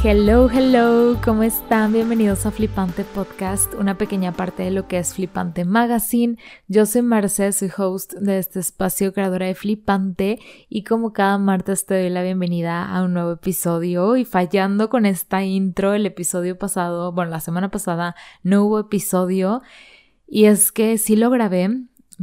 Hello, hello, ¿cómo están? Bienvenidos a Flipante Podcast, una pequeña parte de lo que es Flipante Magazine. Yo soy Marce, soy host de este espacio, creadora de Flipante, y como cada martes te doy la bienvenida a un nuevo episodio. Y fallando con esta intro, el episodio pasado, bueno, la semana pasada no hubo episodio, y es que sí lo grabé,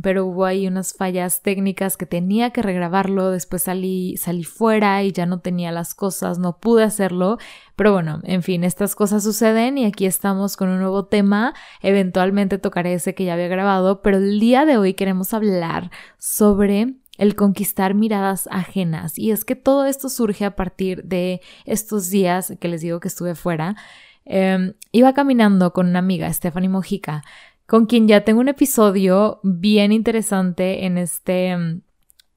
pero hubo ahí unas fallas técnicas que tenía que regrabarlo, después salí, salí fuera y ya no tenía las cosas, no pude hacerlo, pero bueno, en fin, estas cosas suceden y aquí estamos con un nuevo tema, eventualmente tocaré ese que ya había grabado, pero el día de hoy queremos hablar sobre el conquistar miradas ajenas y es que todo esto surge a partir de estos días que les digo que estuve fuera. Em, iba caminando con una amiga, Stephanie Mojica, con quien ya tengo un episodio bien interesante en este, en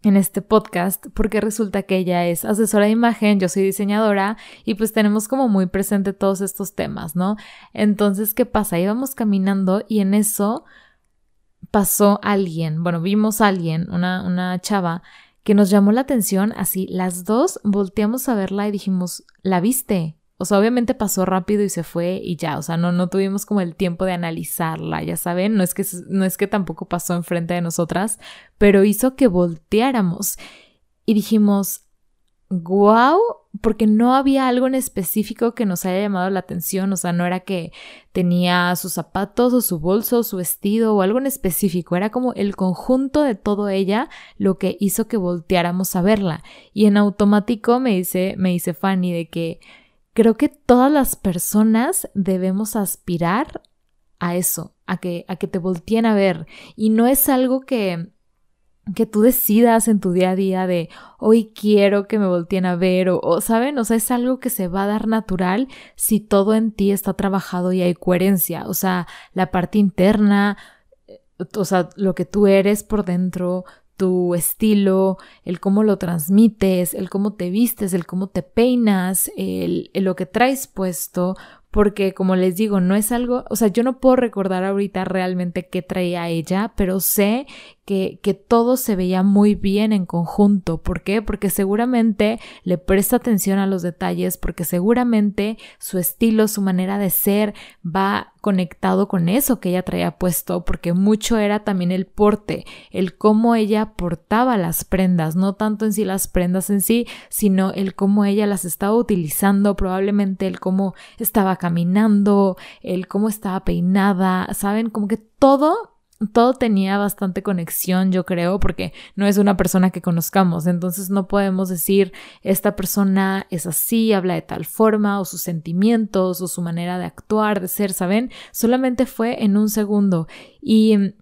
este podcast, porque resulta que ella es asesora de imagen, yo soy diseñadora y pues tenemos como muy presente todos estos temas, ¿no? Entonces, ¿qué pasa? Íbamos caminando y en eso pasó alguien, bueno, vimos a alguien, una, una chava que nos llamó la atención, así las dos volteamos a verla y dijimos, ¿la viste? O sea, obviamente pasó rápido y se fue y ya, o sea, no, no tuvimos como el tiempo de analizarla, ya saben, no es que, no es que tampoco pasó enfrente de nosotras, pero hizo que volteáramos y dijimos, wow, porque no había algo en específico que nos haya llamado la atención, o sea, no era que tenía sus zapatos o su bolso o su vestido o algo en específico, era como el conjunto de todo ella lo que hizo que volteáramos a verla. Y en automático me dice, me dice Fanny de que Creo que todas las personas debemos aspirar a eso, a que, a que te volteen a ver. Y no es algo que, que tú decidas en tu día a día de hoy quiero que me volteen a ver o, o, saben, o sea, es algo que se va a dar natural si todo en ti está trabajado y hay coherencia, o sea, la parte interna, eh, o sea, lo que tú eres por dentro, tu estilo, el cómo lo transmites, el cómo te vistes, el cómo te peinas, el, lo que traes puesto, porque como les digo, no es algo, o sea, yo no puedo recordar ahorita realmente qué traía ella, pero sé que, que todo se veía muy bien en conjunto. ¿Por qué? Porque seguramente le presta atención a los detalles, porque seguramente su estilo, su manera de ser va conectado con eso que ella traía puesto, porque mucho era también el porte, el cómo ella portaba las prendas, no tanto en sí las prendas en sí, sino el cómo ella las estaba utilizando, probablemente el cómo estaba caminando, el cómo estaba peinada, saben, como que todo todo tenía bastante conexión, yo creo, porque no es una persona que conozcamos, entonces no podemos decir esta persona es así, habla de tal forma, o sus sentimientos, o su manera de actuar, de ser, ¿saben? Solamente fue en un segundo. Y mm,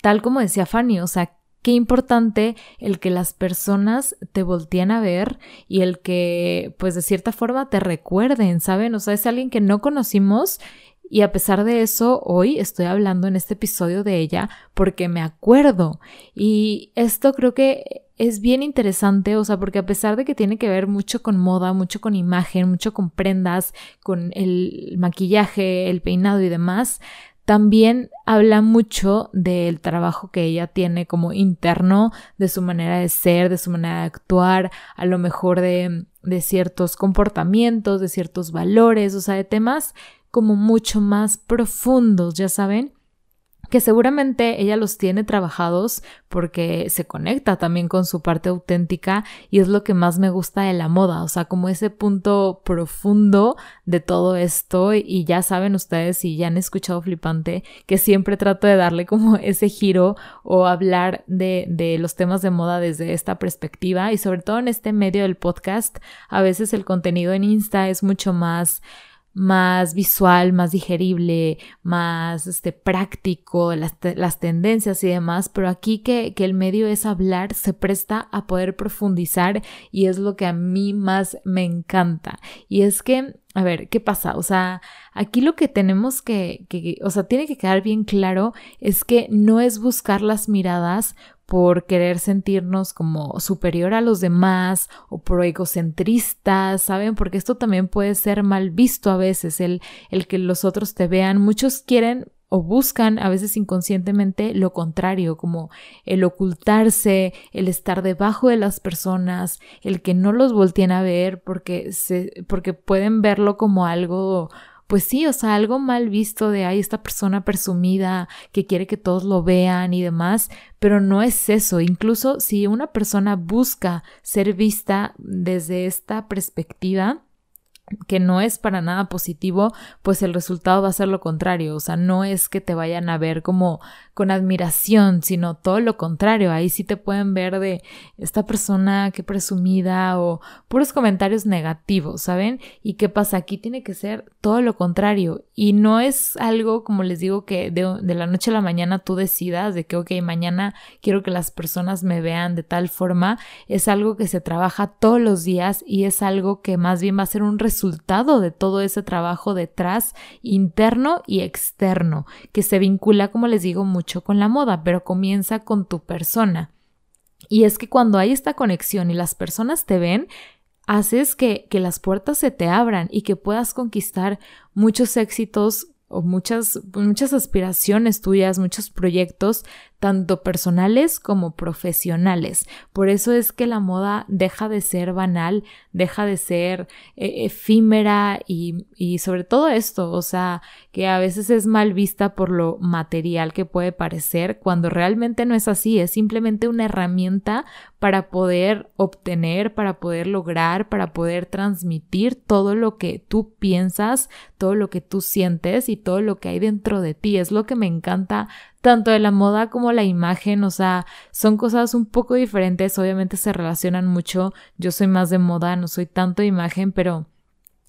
tal como decía Fanny, o sea, qué importante el que las personas te volteen a ver y el que, pues de cierta forma, te recuerden, ¿saben? O sea, es alguien que no conocimos y a pesar de eso, hoy estoy hablando en este episodio de ella porque me acuerdo. Y esto creo que es bien interesante, o sea, porque a pesar de que tiene que ver mucho con moda, mucho con imagen, mucho con prendas, con el maquillaje, el peinado y demás, también habla mucho del trabajo que ella tiene como interno, de su manera de ser, de su manera de actuar, a lo mejor de, de ciertos comportamientos, de ciertos valores, o sea, de temas como mucho más profundos, ya saben que seguramente ella los tiene trabajados porque se conecta también con su parte auténtica y es lo que más me gusta de la moda, o sea, como ese punto profundo de todo esto y ya saben ustedes si ya han escuchado Flipante que siempre trato de darle como ese giro o hablar de, de los temas de moda desde esta perspectiva y sobre todo en este medio del podcast, a veces el contenido en Insta es mucho más más visual, más digerible, más este, práctico, las, las tendencias y demás, pero aquí que, que, el medio es hablar, se presta a poder profundizar y es lo que a mí más me encanta. Y es que, a ver, ¿qué pasa? O sea, aquí lo que tenemos que, que o sea, tiene que quedar bien claro es que no es buscar las miradas por querer sentirnos como superior a los demás o por egocentristas, ¿saben? Porque esto también puede ser mal visto a veces, el, el que los otros te vean. Muchos quieren o buscan a veces inconscientemente lo contrario, como el ocultarse, el estar debajo de las personas, el que no los volteen a ver porque se, porque pueden verlo como algo pues sí, o sea, algo mal visto de ahí esta persona presumida que quiere que todos lo vean y demás, pero no es eso. Incluso si una persona busca ser vista desde esta perspectiva, que no es para nada positivo, pues el resultado va a ser lo contrario. O sea, no es que te vayan a ver como con admiración, sino todo lo contrario. Ahí sí te pueden ver de esta persona que presumida o puros comentarios negativos, ¿saben? ¿Y qué pasa? Aquí tiene que ser todo lo contrario. Y no es algo, como les digo, que de, la noche a la mañana tú decidas de que, ok, mañana quiero que las personas me vean de tal forma. Es algo que se trabaja todos los días y es algo que más bien va a ser un resultado resultado de todo ese trabajo detrás, interno y externo, que se vincula, como les digo, mucho con la moda, pero comienza con tu persona. Y es que cuando hay esta conexión y las personas te ven, haces que, que las puertas se te abran y que puedas conquistar muchos éxitos o muchas, muchas aspiraciones tuyas, muchos proyectos, tanto personales como profesionales. Por eso es que la moda deja de ser banal, deja de ser eh, efímera y, y sobre todo esto, o sea, que a veces es mal vista por lo material que puede parecer, cuando realmente no es así, es simplemente una herramienta para poder obtener, para poder lograr, para poder transmitir todo lo que tú piensas, todo lo que tú sientes y todo lo que hay dentro de ti. Es lo que me encanta tanto de la moda como la imagen, o sea, son cosas un poco diferentes, obviamente se relacionan mucho. Yo soy más de moda, no soy tanto de imagen, pero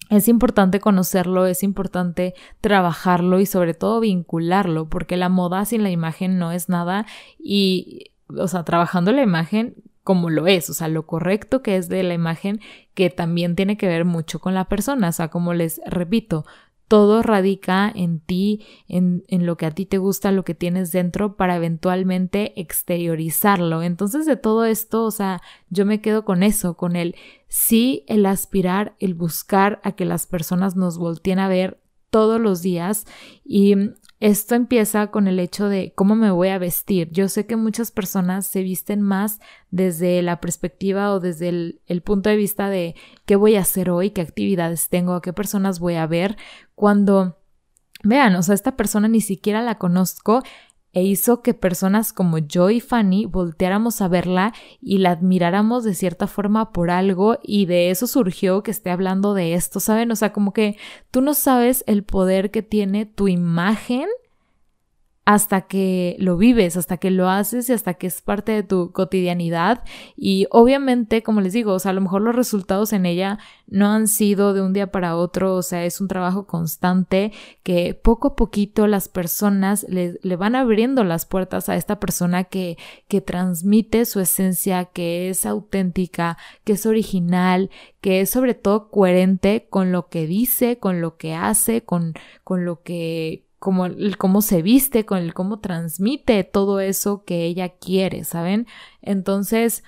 es importante conocerlo, es importante trabajarlo y sobre todo vincularlo, porque la moda sin la imagen no es nada y, o sea, trabajando la imagen como lo es, o sea, lo correcto que es de la imagen que también tiene que ver mucho con la persona, o sea, como les repito, todo radica en ti, en, en, lo que a ti te gusta, lo que tienes dentro para eventualmente exteriorizarlo. Entonces de todo esto, o sea, yo me quedo con eso, con el sí, el aspirar, el buscar a que las personas nos volteen a ver todos los días y esto empieza con el hecho de cómo me voy a vestir. Yo sé que muchas personas se visten más desde la perspectiva o desde el, punto de vista de qué voy a hacer hoy, qué actividades tengo, qué personas voy a ver, cuando vean, o sea, esta persona ni siquiera la conozco e hizo que personas como yo y Fanny volteáramos a verla y la admiráramos de cierta forma por algo y de eso surgió que esté hablando de esto, ¿saben? O sea, como que tú no sabes el poder que tiene tu imagen hasta que lo vives, hasta que lo haces y hasta que es parte de tu cotidianidad. Y obviamente, como les digo, o sea, a lo mejor los resultados en ella no han sido de un día para otro, o sea, es un trabajo constante que poco a poquito las personas le, van abriendo las puertas a esta persona que, que transmite su esencia, que es auténtica, que es original, que es sobre todo coherente con lo que dice, con lo que hace, con, con lo que como el cómo se viste, con el cómo transmite todo eso que ella quiere, ¿saben? Entonces,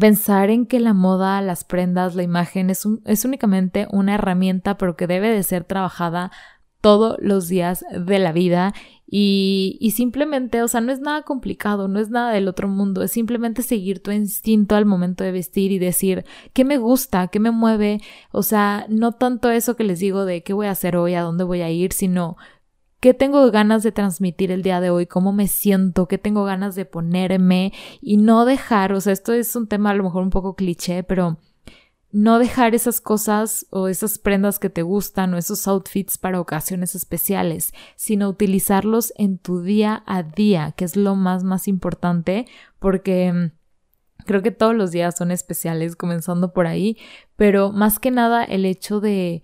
pensar en que la moda, las prendas, la imagen es, es únicamente una herramienta, pero que debe de ser trabajada todos los días de la vida y, y, simplemente, o sea, no es nada complicado, no es nada del otro mundo, es simplemente seguir tu instinto al momento de vestir y decir qué me gusta, qué me mueve, o sea, no tanto eso que les digo de qué voy a hacer hoy, a dónde voy a ir, sino qué tengo ganas de transmitir el día de hoy, cómo me siento, qué tengo ganas de ponerme y no dejar, o sea, esto es un tema a lo mejor un poco cliché, pero no dejar esas cosas o esas prendas que te gustan o esos outfits para ocasiones especiales, sino utilizarlos en tu día a día, que es lo más, más importante, porque mm, creo que todos los días son especiales, comenzando por ahí, pero más que nada el hecho de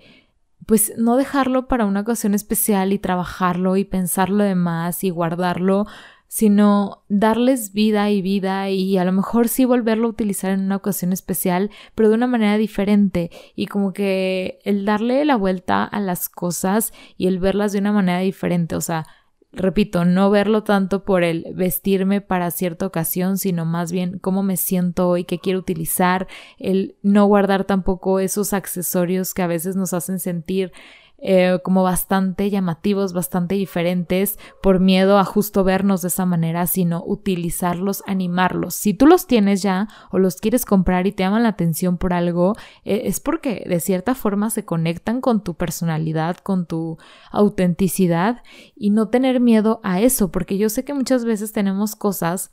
pues no dejarlo para una ocasión especial y trabajarlo y pensarlo de más y guardarlo, sino darles vida y vida y a lo mejor sí volverlo a utilizar en una ocasión especial, pero de una manera diferente. Y como que el darle la vuelta a las cosas y el verlas de una manera diferente, o sea, repito, no verlo tanto por el vestirme para cierta ocasión, sino más bien cómo me siento hoy, qué quiero utilizar, el no guardar tampoco esos accesorios que a veces nos hacen sentir eh, como bastante llamativos, bastante diferentes, por miedo a justo vernos de esa manera, sino utilizarlos, animarlos. Si tú los tienes ya o los quieres comprar y te llaman la atención por algo, eh, es porque de cierta forma se conectan con tu personalidad, con tu autenticidad y no tener miedo a eso, porque yo sé que muchas veces tenemos cosas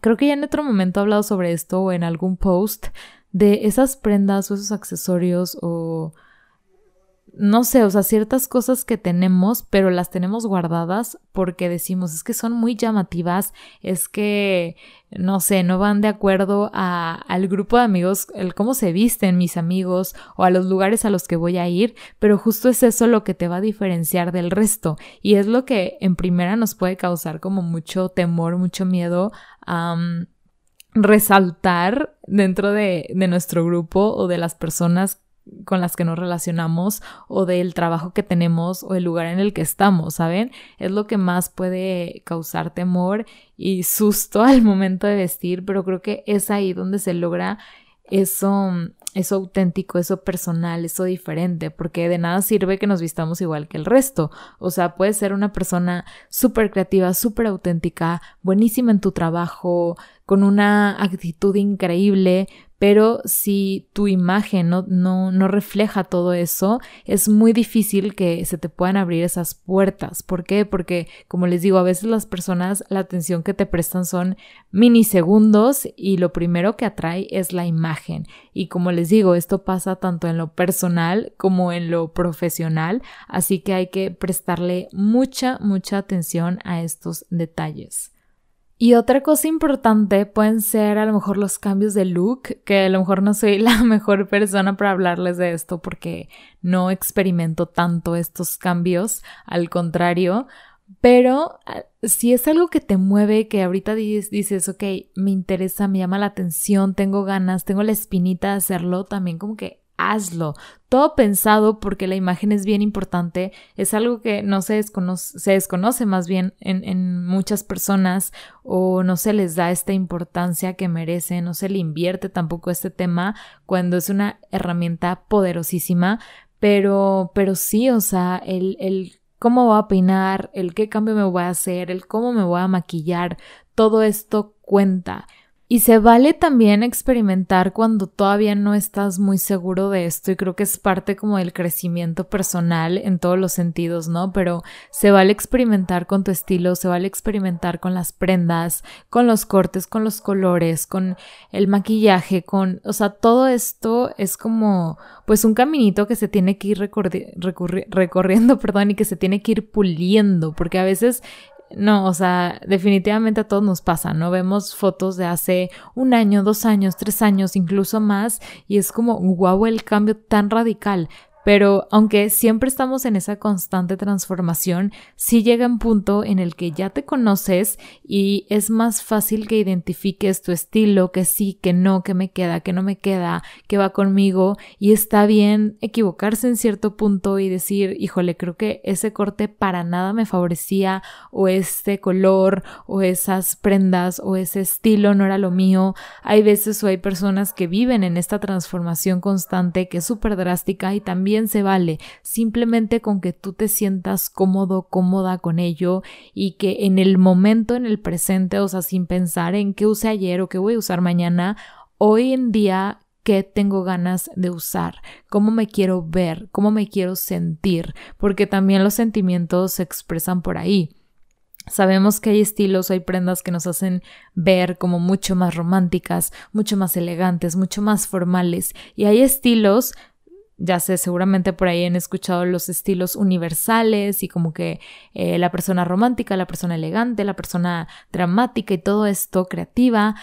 Creo que ya en otro momento he hablado sobre esto o en algún post de esas prendas o esos accesorios o no sé, o sea, ciertas cosas que tenemos, pero las tenemos guardadas porque decimos, es que son muy llamativas, es que, no sé, no van de acuerdo a, al grupo de amigos, el cómo se visten mis amigos o a los lugares a los que voy a ir, pero justo es eso lo que te va a diferenciar del resto. Y es lo que en primera nos puede causar como mucho temor, mucho miedo a resaltar dentro de, de, nuestro grupo o de las personas con las que nos relacionamos o del trabajo que tenemos o el lugar en el que estamos, ¿saben? Es lo que más puede causar temor y susto al momento de vestir, pero creo que es ahí donde se logra eso, eso auténtico, eso personal, eso diferente, porque de nada sirve que nos vistamos igual que el resto. O sea, puedes ser una persona súper creativa, súper auténtica, buenísima en tu trabajo, con una actitud increíble, pero si tu imagen no, no, no, refleja todo eso, es muy difícil que se te puedan abrir esas puertas. ¿Por qué? Porque, como les digo, a veces las personas la atención que te prestan son minisegundos y lo primero que atrae es la imagen. Y como les digo, esto pasa tanto en lo personal como en lo profesional, así que hay que prestarle mucha, mucha atención a estos detalles. Y otra cosa importante pueden ser a lo mejor los cambios de look, que a lo mejor no soy la mejor persona para hablarles de esto porque no experimento tanto estos cambios, al contrario, pero ah, si es algo que te mueve, que ahorita dices, ok, me interesa, me llama la atención, tengo ganas, tengo la espinita de hacerlo, también como que hazlo. Todo pensado porque la imagen es bien importante, es algo que no se desconoce, se desconoce más bien en, en, muchas personas o no se les da esta importancia que merecen, no se le invierte tampoco este tema cuando es una herramienta poderosísima, pero, pero sí, o sea, el, el cómo voy a peinar, el qué cambio me voy a hacer, el cómo me voy a maquillar, todo esto cuenta. Y se vale también experimentar cuando todavía no estás muy seguro de esto y creo que es parte como del crecimiento personal en todos los sentidos, ¿no? Pero se vale experimentar con tu estilo, se vale experimentar con las prendas, con los cortes, con los colores, con el maquillaje, con, o sea, todo esto es como pues un caminito que se tiene que ir recorriendo, perdón, y que se tiene que ir puliendo, porque a veces no, o sea, definitivamente a todos nos pasa, ¿no? Vemos fotos de hace un año, dos años, tres años, incluso más, y es como, guau, el cambio tan radical. Pero aunque siempre estamos en esa constante transformación, sí llega un punto en el que ya te conoces y es más fácil que identifiques tu estilo, que sí, que no, que me queda, que no me queda, que va conmigo y está bien equivocarse en cierto punto y decir, híjole, creo que ese corte para nada me favorecía o este color o esas prendas o ese estilo no era lo mío. Hay veces o hay personas que viven en esta transformación constante que es súper drástica y también se vale, simplemente con que tú te sientas cómodo, cómoda con ello y que en el momento, en el presente, o sea, sin pensar en qué usé ayer o qué voy a usar mañana, hoy en día qué tengo ganas de usar, cómo me quiero ver, cómo me quiero sentir, porque también los sentimientos se expresan por ahí. Sabemos que hay estilos, hay prendas que nos hacen ver como mucho más románticas, mucho más elegantes, mucho más formales, y hay estilos ya sé, seguramente por ahí han escuchado los estilos universales y como que eh, la persona romántica, la persona elegante, la persona dramática y todo esto creativa.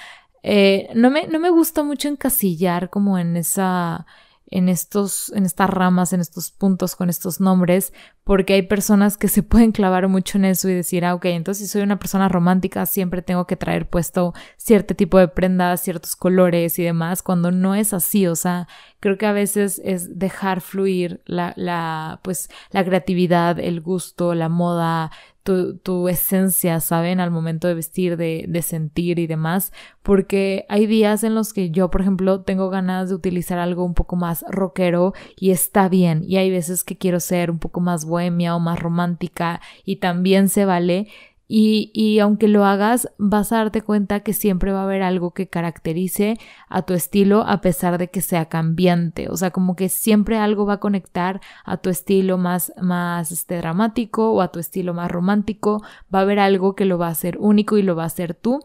Eh, no, me, no me gusta mucho encasillar como en esa en estos, en estas ramas, en estos puntos con estos nombres, porque hay personas que se pueden clavar mucho en eso y decir, ah, ok, entonces si soy una persona romántica, siempre tengo que traer puesto cierto tipo de prendas, ciertos colores y demás, cuando no es así, o sea, creo que a veces es dejar fluir la, la, pues, la creatividad, el gusto, la moda, tu, esencia, ¿saben? Al momento de vestir, de, de sentir y demás, porque hay días en los que yo, por ejemplo, tengo ganas de utilizar algo un poco más rockero y está bien, y hay veces que quiero ser un poco más bohemia o más romántica y también se vale, y, y, aunque lo hagas, vas a darte cuenta que siempre va a haber algo que caracterice a tu estilo a pesar de que sea cambiante. O sea, como que siempre algo va a conectar a tu estilo más, más este, dramático o a tu estilo más romántico. Va a haber algo que lo va a hacer único y lo va a hacer tú.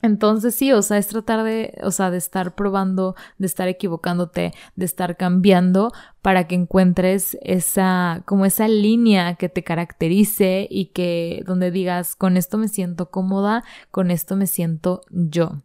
Entonces sí, o sea, es tratar de, o sea, de estar probando, de estar equivocándote, de estar cambiando para que encuentres esa, como esa línea que te caracterice y que donde digas, con esto me siento cómoda, con esto me siento yo.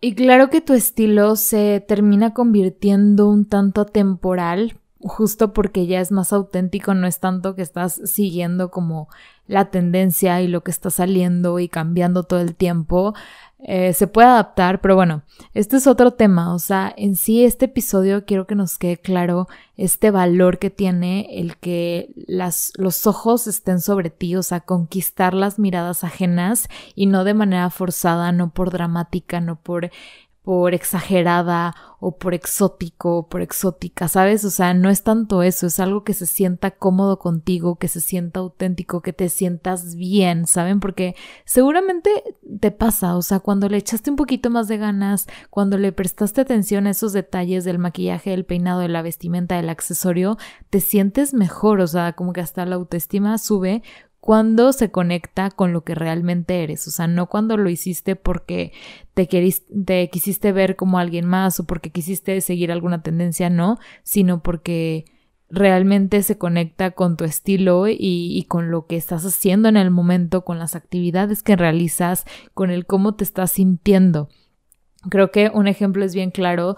Y claro que tu estilo se termina convirtiendo un tanto temporal, justo porque ya es más auténtico, no es tanto que estás siguiendo como la tendencia y lo que está saliendo y cambiando todo el tiempo, eh, se puede adaptar, pero bueno, este es otro tema, o sea, en sí este episodio quiero que nos quede claro este valor que tiene el que las, los ojos estén sobre ti, o sea, conquistar las miradas ajenas y no de manera forzada, no por dramática, no por por exagerada o por exótico o por exótica, ¿sabes? O sea, no es tanto eso, es algo que se sienta cómodo contigo, que se sienta auténtico, que te sientas bien, ¿saben? Porque seguramente te pasa, o sea, cuando le echaste un poquito más de ganas, cuando le prestaste atención a esos detalles del maquillaje, del peinado, de la vestimenta, del accesorio, te sientes mejor, o sea, como que hasta la autoestima sube cuando se conecta con lo que realmente eres, o sea, no cuando lo hiciste porque te, te quisiste ver como alguien más o porque quisiste seguir alguna tendencia, no, sino porque realmente se conecta con tu estilo y, y, con lo que estás haciendo en el momento, con las actividades que realizas, con el cómo te estás sintiendo. Creo que un ejemplo es bien claro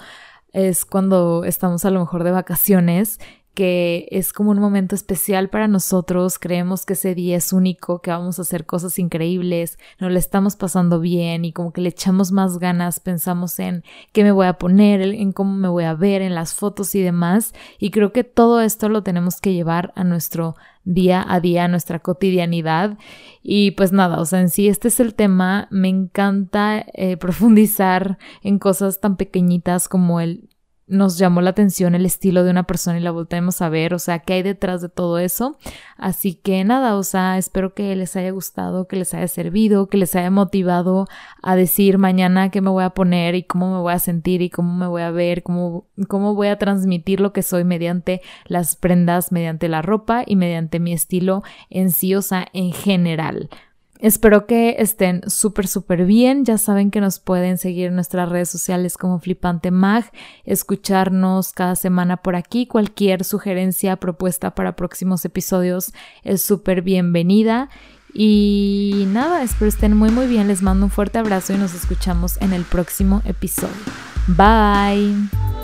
es cuando estamos a lo mejor de vacaciones que es como un momento especial para nosotros, creemos que ese día es único, que vamos a hacer cosas increíbles, nos le estamos pasando bien y como que le echamos más ganas, pensamos en qué me voy a poner, en cómo me voy a ver, en las fotos y demás, y creo que todo esto lo tenemos que llevar a nuestro día a día, a nuestra cotidianidad. Y pues nada, o sea, en sí este es el tema, me encanta eh, profundizar en cosas tan pequeñitas como el nos llamó la atención el estilo de una persona y la volvemos a ver, o sea, qué hay detrás de todo eso. Así que nada, o sea, espero que les haya gustado, que les haya servido, que les haya motivado a decir mañana qué me voy a poner y cómo me voy a sentir y cómo me voy a ver, cómo, cómo voy a transmitir lo que soy mediante las prendas, mediante la ropa y mediante mi estilo en sí, o sea, en general. Espero que estén súper, súper bien. Ya saben que nos pueden seguir en nuestras redes sociales como Flipante Mag, escucharnos cada semana por aquí. Cualquier sugerencia, propuesta para próximos episodios es súper bienvenida. Y nada, espero estén muy, muy bien. Les mando un fuerte abrazo y nos escuchamos en el próximo episodio. Bye.